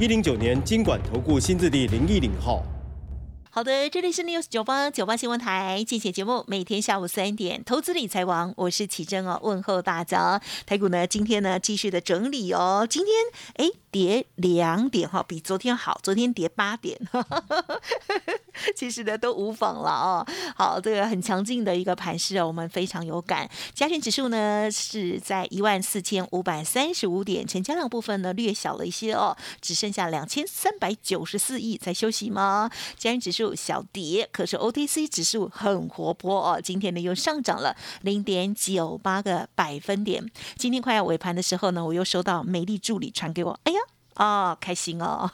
一零九年经管投顾新字第零一零号。好的，这里是 News 九八九八新闻台，进行节目，每天下午三点，投资理财王，我是启珍哦，问候大家。台股呢，今天呢继续的整理哦，今天哎跌两点哈，比昨天好，昨天跌八点，其实呢都无妨了哦。好，这个很强劲的一个盘势哦，我们非常有感。加权指数呢是在一万四千五百三十五点，成交量部分呢略小了一些哦，只剩下两千三百九十四亿在休息吗？加权指数。小跌，可是 OTC 指数很活泼哦，今天呢又上涨了零点九八个百分点。今天快要尾盘的时候呢，我又收到美丽助理传给我，哎呀。哦，开心哦！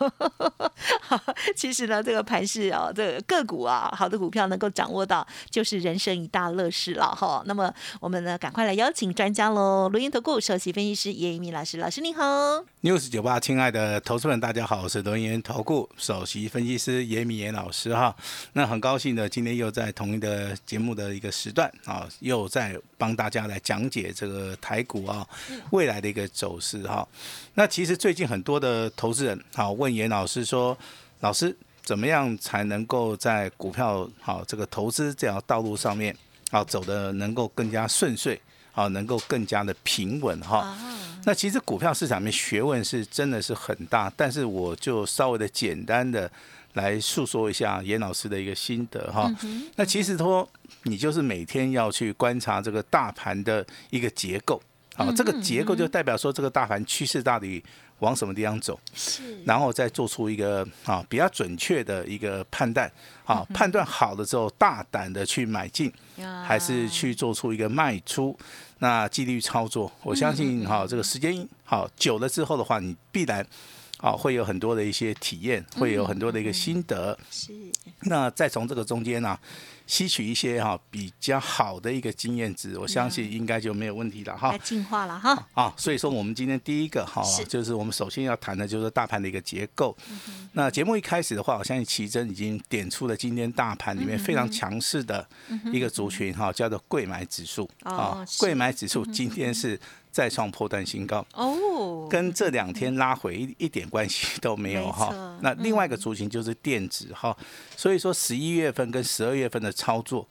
其实呢，这个盘势哦，这个股啊，好的股票能够掌握到，就是人生一大乐事了哈。那么我们呢，赶快来邀请专家喽！录音投顾首席分析师叶一鸣老师，老师您好。news 九八，亲爱的投资们，大家好，我是录音投顾首席分析师叶明严老师哈。那很高兴的，今天又在同一的节目的一个时段啊，又在帮大家来讲解这个台股啊未来的一个走势哈。那其实最近很多的。呃，投资人好问严老师说：“老师，怎么样才能够在股票好这个投资这条道路上面，好走的能够更加顺遂，好能够更加的平稳哈？那其实股票市场面学问是真的是很大，但是我就稍微的简单的来诉说一下严老师的一个心得哈。那其实说你就是每天要去观察这个大盘的一个结构，好，这个结构就代表说这个大盘趋势到底。”往什么地方走？是，然后再做出一个啊比较准确的一个判断，啊判断好了之后，大胆的去买进，还是去做出一个卖出？那纪律操作，我相信哈这个时间好久了之后的话，你必然啊会有很多的一些体验，会有很多的一个心得。是，那再从这个中间呢？吸取一些哈比较好的一个经验值，我相信应该就没有问题了哈。进化了哈。啊，所以说我们今天第一个哈，就是我们首先要谈的就是大盘的一个结构。那节目一开始的话，我相信奇珍已经点出了今天大盘里面非常强势的一个族群哈，叫做贵买指数啊。贵买指数今天是。再创破断新高哦，跟这两天拉回一一点关系都没有哈。那另外一个族群就是电子哈，所以说十一月份跟十二月份的操作，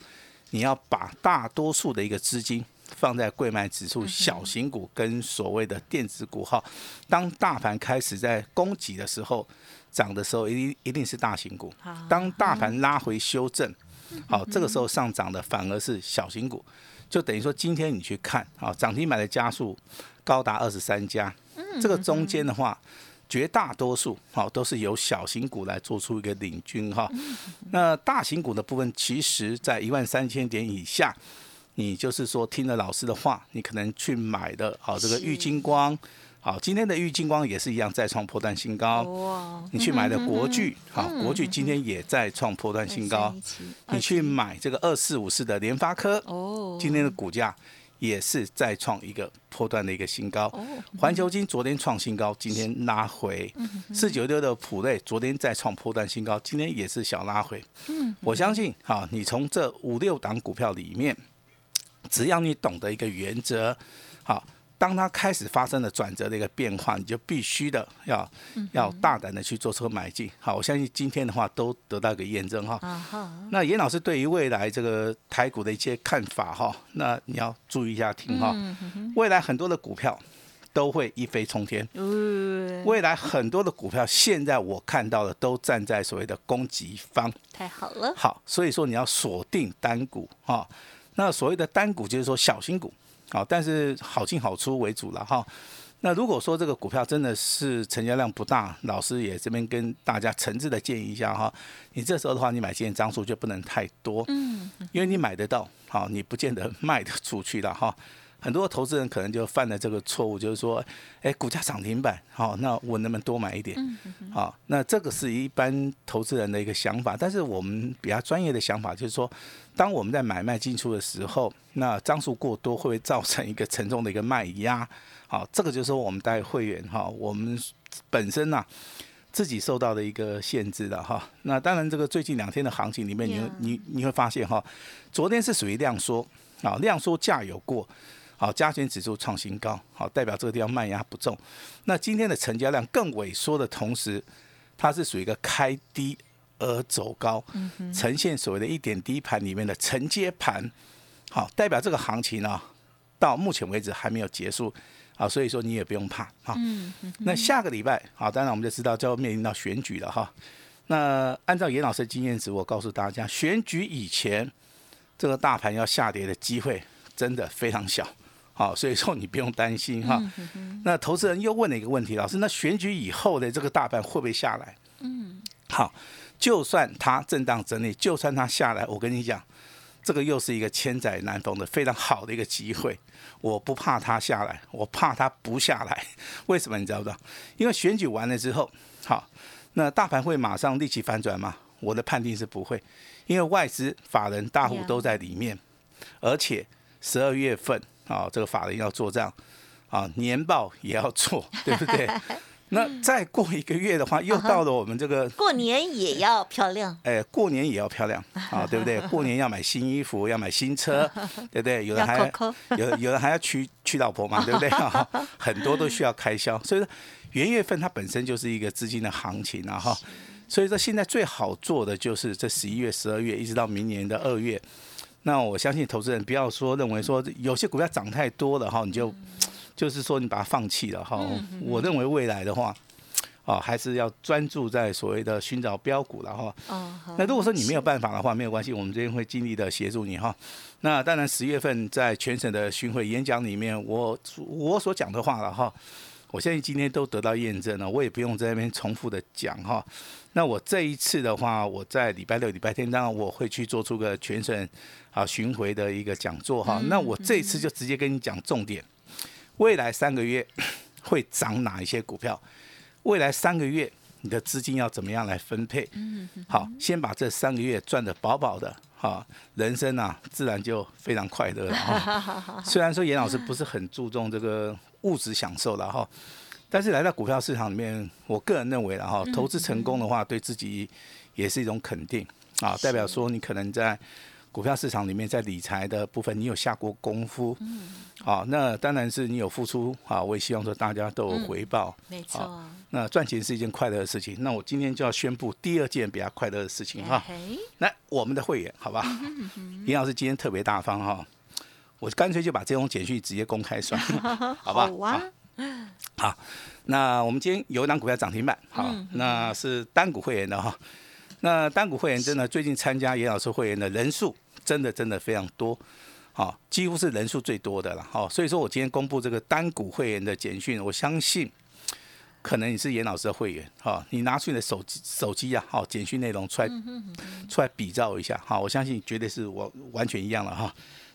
你要把大多数的一个资金放在贵买指数、小型股跟所谓的电子股哈。当大盘开始在攻击的时候，涨的时候一定一定是大型股。当大盘拉回修正，好，这个时候上涨的反而是小型股。就等于说，今天你去看啊，涨停板的家数高达二十三家，这个中间的话，绝大多数好都是由小型股来做出一个领军哈。那大型股的部分，其实在一万三千点以下，你就是说听了老师的话，你可能去买的好这个玉金光。好，今天的玉金光也是一样再创破断新高。哇！你去买的国巨，好，国巨今天也在创破断新高。你去买这个二四五四的联发科，哦，今天的股价也是再创一个破断的一个新高。环球金昨天创新高，今天拉回。四九六的普瑞昨天再创破断新高，今天也是小拉回。嗯，我相信，哈，你从这五六档股票里面，只要你懂得一个原则，好。当它开始发生了转折的一个变化，你就必须的要要大胆的去做出买进。好，我相信今天的话都得到一个验证哈。那严老师对于未来这个台股的一些看法哈，那你要注意一下听哈。未来很多的股票都会一飞冲天。未来很多的股票现在我看到的都站在所谓的攻击方。太好了。好，所以说你要锁定单股哈。那所谓的单股就是说小型股。好，但是好进好出为主了哈。那如果说这个股票真的是成交量不大，老师也这边跟大家诚挚的建议一下哈。你这时候的话，你买进张数就不能太多，嗯，因为你买得到，好，你不见得卖得出去了哈。很多投资人可能就犯了这个错误，就是说，哎，股价涨停板，好，那我能不能多买一点？好，那这个是一般投资人的一个想法，但是我们比较专业的想法就是说，当我们在买卖进出的时候，那张数过多会不会造成一个沉重的一个卖压？好，这个就是说我们带会员哈，我们本身呐自己受到的一个限制的哈。那当然，这个最近两天的行情里面，你你你会发现哈，昨天是属于量缩啊，量缩价有过。好，加权指数创新高，好，代表这个地方卖压不重。那今天的成交量更萎缩的同时，它是属于一个开低而走高，呈现所谓的一点低盘里面的承接盘。好，代表这个行情呢，到目前为止还没有结束。好，所以说你也不用怕。好，那下个礼拜，好，当然我们就知道就要面临到选举了哈。那按照严老师的经验值，我告诉大家，选举以前这个大盘要下跌的机会真的非常小。好，所以说你不用担心哈。那投资人又问了一个问题，老师，那选举以后的这个大盘会不会下来？嗯，好，就算它震荡整理，就算它下来，我跟你讲，这个又是一个千载难逢的非常好的一个机会。我不怕它下来，我怕它不下来。为什么你知道不知道？因为选举完了之后，好，那大盘会马上立即反转吗？我的判定是不会，因为外资法人大户都在里面，而且十二月份。啊，这个法人要做账，啊，年报也要做，对不对？那再过一个月的话，又到了我们这个过年也要漂亮，哎，过年也要漂亮，啊，对不对？过年要买新衣服，要买新车，对不对？有人还有有人还要娶娶老婆嘛，对不对？很多都需要开销，所以说元月份它本身就是一个资金的行情啊，哈。所以说现在最好做的就是这十一月、十二月，一直到明年的二月。那我相信投资人不要说认为说有些股票涨太多了哈，你就就是说你把它放弃了哈。我认为未来的话，哦还是要专注在所谓的寻找标股了哈。那如果说你没有办法的话，没有关系，我们这边会尽力的协助你哈。那当然十月份在全省的巡回演讲里面，我我所讲的话了哈。我相信今天都得到验证了，我也不用在那边重复的讲哈。那我这一次的话，我在礼拜六、礼拜天，当然我会去做出个全省啊巡回的一个讲座哈。那我这一次就直接跟你讲重点，未来三个月 会涨哪一些股票？未来三个月你的资金要怎么样来分配？好，先把这三个月赚的饱饱的哈，人生啊自然就非常快乐了哈。虽然说严老师不是很注重这个。物质享受了哈，但是来到股票市场里面，我个人认为了哈，投资成功的话，对自己也是一种肯定啊，代表说你可能在股票市场里面，在理财的部分，你有下过功夫，嗯，好，那当然是你有付出啊，我也希望说大家都有回报，没错，那赚钱是一件快乐的事情，那我今天就要宣布第二件比较快乐的事情哈，来我们的会员，好吧，林老师今天特别大方哈。我干脆就把这种简讯直接公开算了，好吧？好好，那我们今天有一档股票涨停板，好，那是单股会员的哈。那单股会员真的最近参加严老师会员的人数真的真的非常多，好，几乎是人数最多的了，好，所以说我今天公布这个单股会员的简讯，我相信可能你是严老师的会员，哈，你拿出你的手机手机呀，好，简讯内容出来出来比照一下，好，我相信绝对是我完全一样了哈。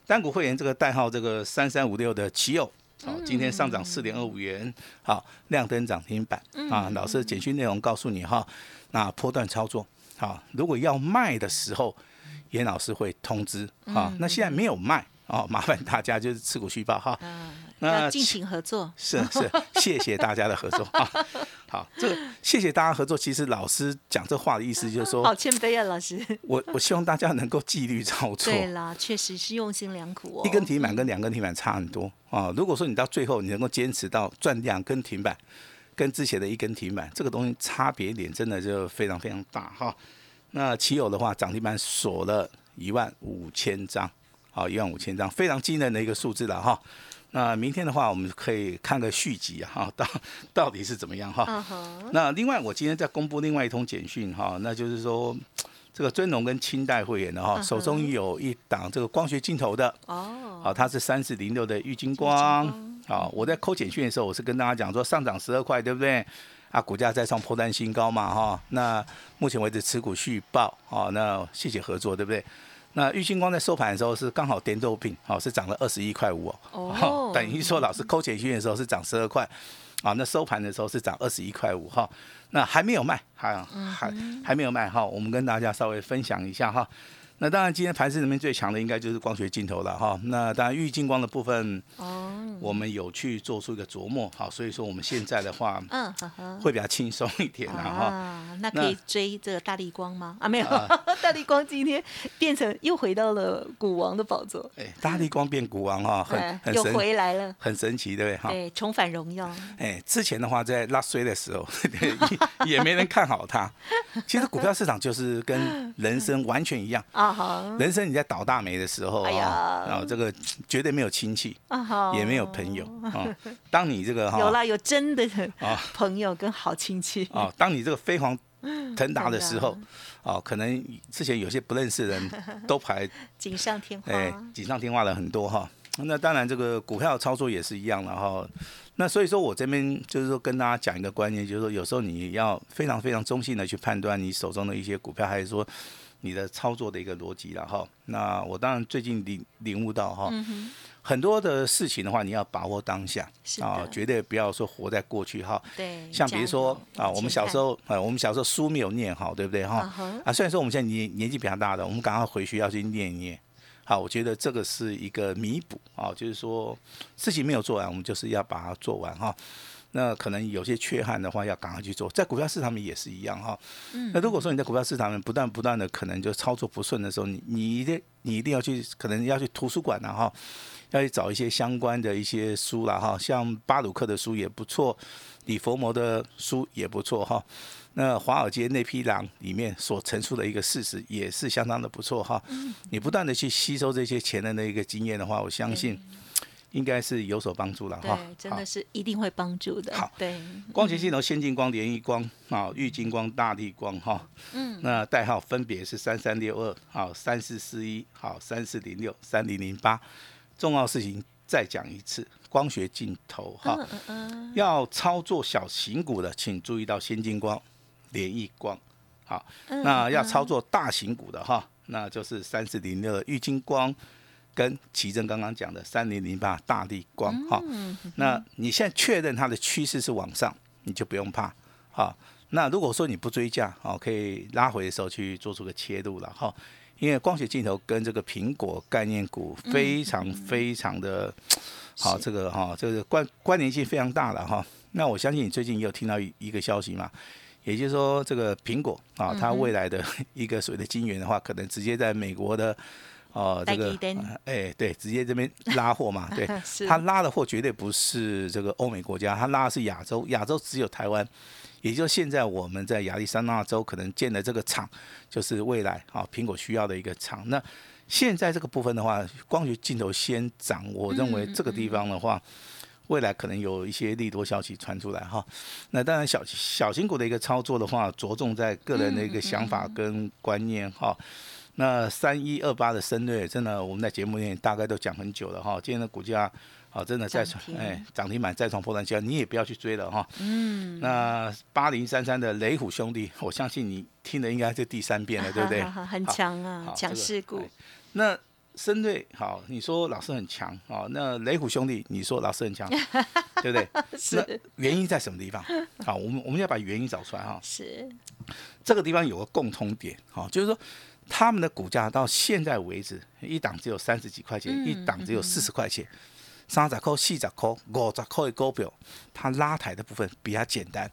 单股会员这个代号这个三三五六的奇友，好，今天上涨四点二五元，好，亮灯涨停板啊。老师的简讯内容告诉你哈，那波段操作，好，如果要卖的时候，严老师会通知啊。那现在没有卖哦，麻烦大家就是持股续报哈。那尽情合作，是是，谢谢大家的合作啊。好，这谢谢大家合作。其实老师讲这话的意思就是说，好谦卑啊，老师。我我希望大家能够纪律操作。对啦，确实是用心良苦哦。一根停板跟两根停板差很多啊。如果说你到最后你能够坚持到赚两根停板，跟之前的一根停板，这个东西差别点真的就非常非常大哈。那奇友的话，涨停板锁了一万五千张，好，一万五千张，非常惊人的一个数字了哈。那明天的话，我们可以看个续集啊，哈，到到底是怎么样哈？那另外，我今天在公布另外一通简讯哈，那就是说，这个尊龙跟清代会员的哈，手中有一档这个光学镜头的哦，好，它是三四零六的玉金光，好，我在扣简讯的时候，我是跟大家讲说上涨十二块，对不对？啊，股价再创破单新高嘛，哈，那目前为止持股续报，好，那谢谢合作，对不对？那玉金光在收盘的时候是刚好点豆病，好是涨了二十一块五哦，等于说老师扣钱去的时候是涨十二块，啊，那收盘的时候是涨二十一块五哈，那还没有卖，还还还没有卖哈，我们跟大家稍微分享一下哈。那当然，今天盘市里面最强的应该就是光学镜头了哈。那当然，玉金光的部分，哦，我们有去做出一个琢磨，好，所以说我们现在的话，嗯，会比较轻松一点了哈。那可以追这个大力光吗？啊，没有，大力光今天变成又回到了股王的宝座。哎，大力光变股王哈，很很又回来了，很神奇，对不对哈？对，重返荣耀。哎，之前的话在拉衰的时候，也没人看好它。其实股票市场就是跟人生完全一样 啊。人生你在倒大霉的时候啊，然后这个绝对没有亲戚，也没有朋友啊。当你这个 有啦，有真的啊朋友跟好亲戚啊。当你这个飞黄腾达 的时候，哦，可能之前有些不认识的人都排锦上添花，哎，锦上添花了很多哈。那当然这个股票操作也是一样的哈。那所以说我这边就是说跟大家讲一个观念，就是说有时候你要非常非常中性的去判断你手中的一些股票，还是说。你的操作的一个逻辑了哈，那我当然最近领领悟到哈，很多的事情的话，你要把握当下啊，绝对不要说活在过去哈。对，像比如说啊，我们小时候啊，我们小时候书没有念好，对不对哈？啊，虽然说我们现在年年纪比较大的，我们赶快回去要去念一念。好，我觉得这个是一个弥补啊，就是说事情没有做完，我们就是要把它做完哈。那可能有些缺憾的话，要赶快去做。在股票市场里面也是一样哈。嗯。那如果说你在股票市场里面不断不断的可能就操作不顺的时候，你你一定你一定要去，可能要去图书馆了哈，要去找一些相关的一些书了哈。像巴鲁克的书也不错，李佛摩的书也不错哈。那华尔街那批狼里面所陈述的一个事实也是相当的不错哈。嗯。你不断的去吸收这些前人的一个经验的话，我相信。应该是有所帮助了哈，对，真的是一定会帮助的。好，对，光学镜头先进光、联益光、啊，玉金光、大力光哈，嗯，那代号分别是三三六二、好三四四一、好三四零六、三零零八。重要事情再讲一次，光学镜头哈，要操作小型股的，请注意到先进光、联益光，好，那要操作大型股的哈，那就是三四零六玉金光。跟奇正刚刚讲的三零零八大力光哈，那你现在确认它的趋势是往上，你就不用怕哈。那如果说你不追价，哦，可以拉回的时候去做出个切入了哈。因为光学镜头跟这个苹果概念股非常非常的好，这个哈，这个关关联性非常大了哈。那我相信你最近也有听到一个消息嘛，也就是说这个苹果啊，它未来的 一个所谓的晶圆的话，可能直接在美国的。哦，这个哎，对，直接这边拉货嘛，对，他拉的货绝对不是这个欧美国家，他拉的是亚洲，亚洲只有台湾，也就现在我们在亚利桑那州可能建的这个厂，就是未来啊苹果需要的一个厂。那现在这个部分的话，光学镜头先涨，我认为这个地方的话，未来可能有一些利多消息传出来哈。那当然小小型股的一个操作的话，着重在个人的一个想法跟观念哈。那三一二八的深瑞，真的我们在节目里面大概都讲很久了哈。今天的股价，好，真的再创哎涨停板再创破断线，你也不要去追了哈。嗯。那八零三三的雷虎兄弟，我相信你听的应该是第三遍了，对不对？很强啊，强势股。那深瑞好，你说老师很强啊。那雷虎兄弟，你说老师很强，对不对？是。原因在什么地方？好，我们我们要把原因找出来哈。是。这个地方有个共通点，哈，就是说。他们的股价到现在为止，一档只有三十几块钱，一档只有四十块钱，三十块、四十块、五十块的股票，它拉抬的部分比较简单，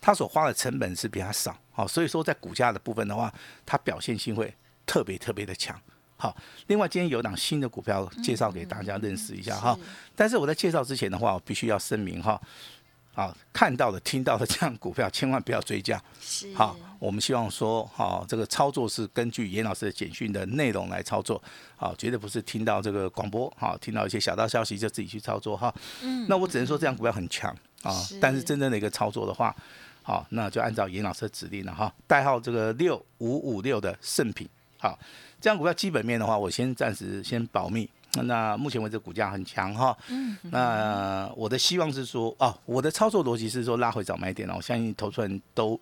它所花的成本是比较少，好，所以说在股价的部分的话，它表现性会特别特别的强。好，另外今天有档新的股票介绍给大家认识一下哈，但是我在介绍之前的话，我必须要声明哈。啊，看到的、听到的这样股票，千万不要追加。是。好，我们希望说，好，这个操作是根据严老师的简讯的内容来操作。好，绝对不是听到这个广播，好，听到一些小道消息就自己去操作哈。嗯。那我只能说这样股票很强啊，但是真正的一个操作的话，好，那就按照严老师的指令了哈。代号这个六五五六的圣品，好，这样股票基本面的话，我先暂时先保密。那目前为止股价很强哈，嗯，那我的希望是说，哦，我的操作逻辑是说拉回早买点了，我相信投资人都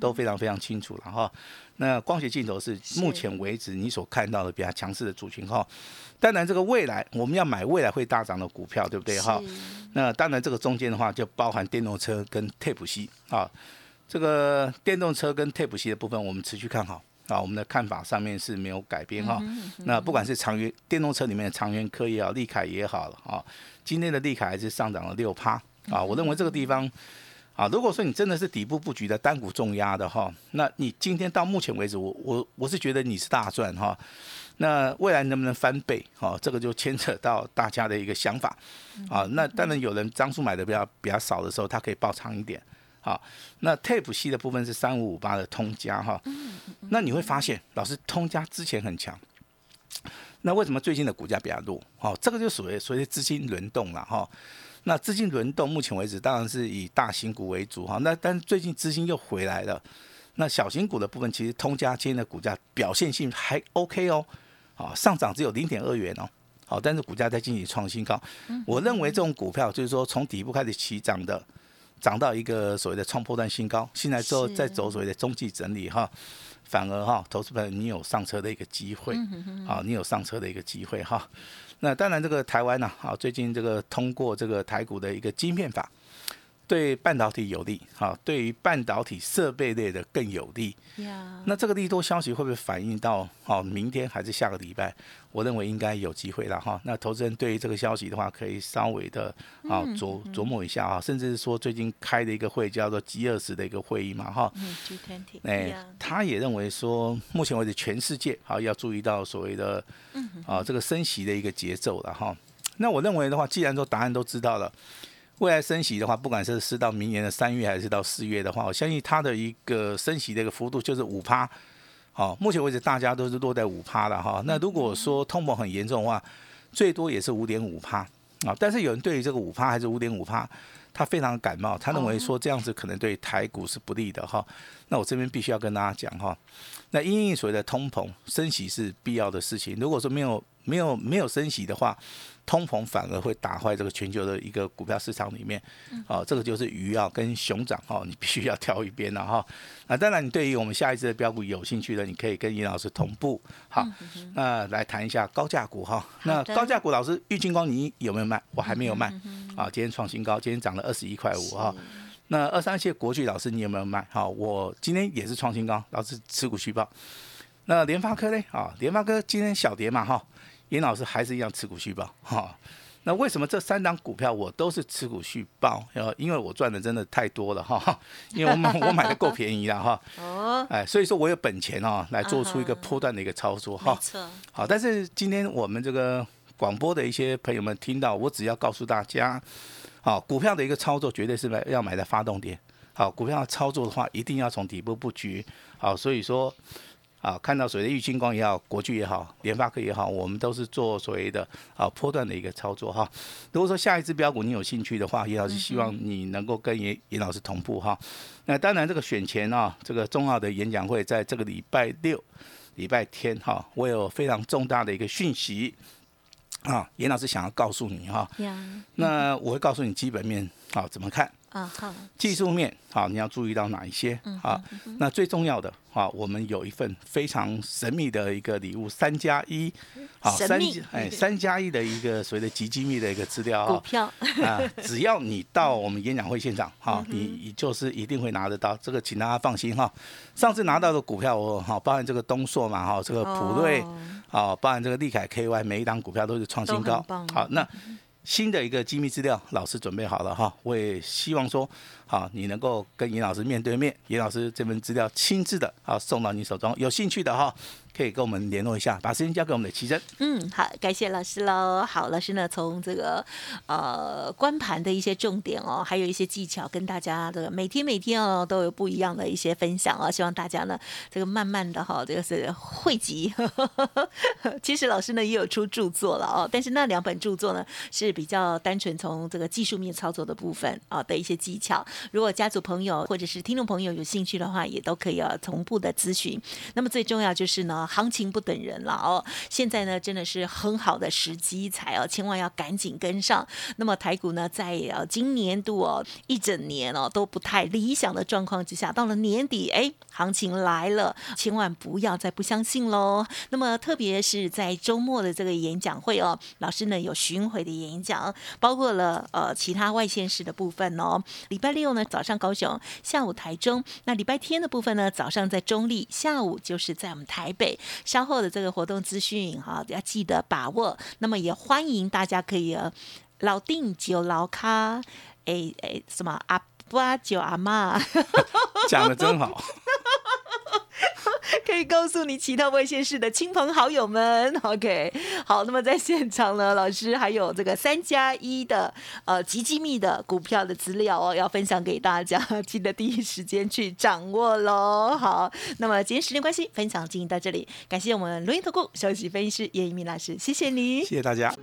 都非常非常清楚了哈。那光学镜头是目前为止你所看到的比较强势的主群哈。当然，这个未来我们要买未来会大涨的股票，对不对哈？那当然，这个中间的话就包含电动车跟 Tape C 啊。这个电动车跟 Tape C 的部分，我们持续看好啊。我们的看法上面是没有改变哈。那不管是长源电动车里面的长源科也好，利凯也好了啊。今天的利凯还是上涨了六趴啊。我认为这个地方啊，如果说你真的是底部布局的单股重压的哈，那你今天到目前为止，我我我是觉得你是大赚哈。那未来能不能翻倍？哦，这个就牵扯到大家的一个想法啊。那当然有人张数买的比较比较少的时候，他可以爆仓一点。好，那 Tape 系的部分是三五五八的通家哈。那你会发现，老师通家之前很强，那为什么最近的股价比较弱？哦，这个就属于所谓资金轮动了哈。那资金轮动目前为止当然是以大型股为主哈。那但是最近资金又回来了，那小型股的部分其实通家今天的股价表现性还 OK 哦。啊，上涨只有零点二元哦，好，但是股价在进行创新高。我认为这种股票就是说从底部开始起涨的，涨到一个所谓的创破段新高，现在之后再走所谓的中继整理哈，反而哈，投资朋友你有上车的一个机会，啊，你有上车的一个机会哈。那当然这个台湾呢，啊，最近这个通过这个台股的一个晶片法。对半导体有利，哈，对于半导体设备类的更有利。那这个利多消息会不会反映到哦明天还是下个礼拜？我认为应该有机会了哈。那投资人对于这个消息的话，可以稍微的啊琢琢磨一下啊，甚至是说最近开的一个会叫做 G 二十的一个会议嘛哈。哎，他也认为说，目前为止全世界好要注意到所谓的啊这个升息的一个节奏了哈。那我认为的话，既然说答案都知道了。未来升息的话，不管是是到明年的三月还是到四月的话，我相信它的一个升息的一个幅度就是五趴。好，目前为止大家都是落在五趴了哈。那如果说通膨很严重的话，最多也是五点五趴啊。但是有人对于这个五趴还是五点五趴，他非常感冒，他认为说这样子可能对台股是不利的哈。那我这边必须要跟大家讲哈，那因应所谓的通膨升息是必要的事情。如果说没有没有没有升息的话，通膨反而会打坏这个全球的一个股票市场里面，哦，这个就是鱼啊跟熊掌哦，你必须要挑一边了哈。那当然，你对于我们下一次的标股有兴趣的，你可以跟尹老师同步。好，那来谈一下高价股哈。那高价股老师，玉金光你有没有卖？我还没有卖。啊，今天创新高，今天涨了二十一块五哈。那二三线国巨老师你有没有卖？好，我今天也是创新高，老师持股续报。那联发科呢？啊，联发科今天小跌嘛哈。严老师还是一样持股续报哈，那为什么这三档股票我都是持股续报？呃，因为我赚的真的太多了哈，因为我买我买的够便宜了哈。哦。哎，所以说我有本钱哦，来做出一个波段的一个操作哈。好，但是今天我们这个广播的一些朋友们听到，我只要告诉大家，好，股票的一个操作绝对是买要买在发动点。好，股票操作的话，一定要从底部布局。好，所以说。啊，看到所谓的玉金光也好，国巨也好，联发科也好，我们都是做所谓的啊波段的一个操作哈。如果说下一只标股你有兴趣的话，严老师希望你能够跟严严老师同步哈。那当然这个选前啊，这个重要的演讲会在这个礼拜六、礼拜天哈，我有非常重大的一个讯息啊，严老师想要告诉你哈。那我会告诉你基本面啊怎么看。啊好，技术面好，你要注意到哪一些？好，那最重要的啊，我们有一份非常神秘的一个礼物，三加一，好，三哎三加一的一个所谓的极机密的一个资料啊，股票。啊，只要你到我们演讲会现场，哈，你你就是一定会拿得到，这个请大家放心哈。上次拿到的股票，我哈，包含这个东硕嘛，哈，这个普瑞，啊，包含这个利凯 KY，每一档股票都是创新高，好，那。新的一个机密资料，老师准备好了哈，我也希望说，好，你能够跟尹老师面对面，尹老师这份资料亲自的，啊送到你手中，有兴趣的哈。可以跟我们联络一下，把时间交给我们的奇珍。嗯，好，感谢老师喽。好，老师呢，从这个呃关盘的一些重点哦，还有一些技巧，跟大家的每天每天哦都有不一样的一些分享哦。希望大家呢，这个慢慢的哈，这个是汇集。其实老师呢也有出著作了哦，但是那两本著作呢是比较单纯从这个技术面操作的部分啊的一些技巧。如果家族朋友或者是听众朋友有兴趣的话，也都可以啊同步的咨询。那么最重要就是呢，行情不等人了哦。现在呢，真的是很好的时机才哦，千万要赶紧跟上。那么台股呢，在呃今年度哦一整年哦都不太理想的状况之下，到了年底，哎，行情来了，千万不要再不相信喽。那么特别是在周末的这个演讲会哦，老师呢有巡回的演讲，包括了呃其他外县市的部分哦。礼拜六呢早上高雄，下午台中。那礼拜天的部分呢，早上在中立，下午就是在我们台北。稍后的这个活动资讯哈，要记得把握。那么也欢迎大家可以老定酒老咖，哎哎什么阿爸酒阿妈，讲的真好。可以告诉你其他外县市的亲朋好友们，OK，好，那么在现场呢，老师还有这个三加一的呃极机密的股票的资料哦，要分享给大家，记得第一时间去掌握喽。好，那么今天时间关系，分享进行到这里，感谢我们录音投顾首席分析师叶一鸣老师，谢谢你，谢谢大家。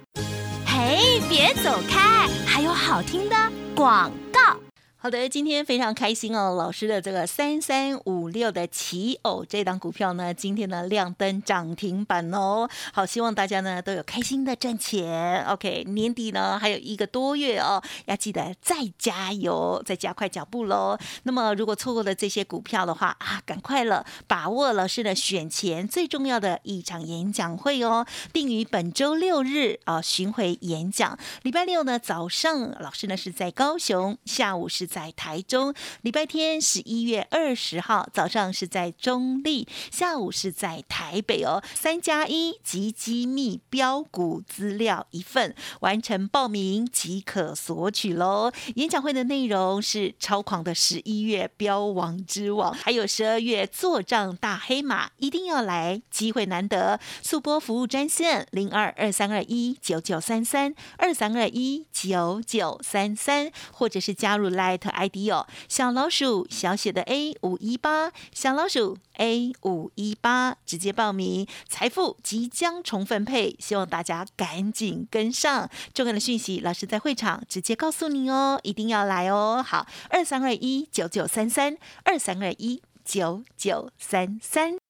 嘿，别走开，还有好听的广告。好的，今天非常开心哦，老师的这个三三五六的奇偶这档股票呢，今天呢亮灯涨停板哦。好，希望大家呢都有开心的赚钱。OK，年底呢还有一个多月哦，要记得再加油，再加快脚步喽。那么如果错过了这些股票的话啊，赶快了，把握老师的选前最重要的一场演讲会哦，定于本周六日啊巡回演讲。礼拜六呢早上，老师呢是在高雄，下午是。在台中，礼拜天十一月二十号早上是在中立，下午是在台北哦。三加一及机密标股资料一份，完成报名即可索取喽。演讲会的内容是超狂的十一月标王之王，还有十二月做账大黑马，一定要来，机会难得。速播服务专线零二二三二一九九三三二三二一九九三三，或者是加入来 Light。ID 哦，小老鼠小写的 A 五一八，小老鼠 A 五一八，直接报名，财富即将重分配，希望大家赶紧跟上。重要的讯息，老师在会场直接告诉你哦，一定要来哦。好，二三二一九九三三，二三二一九九三三。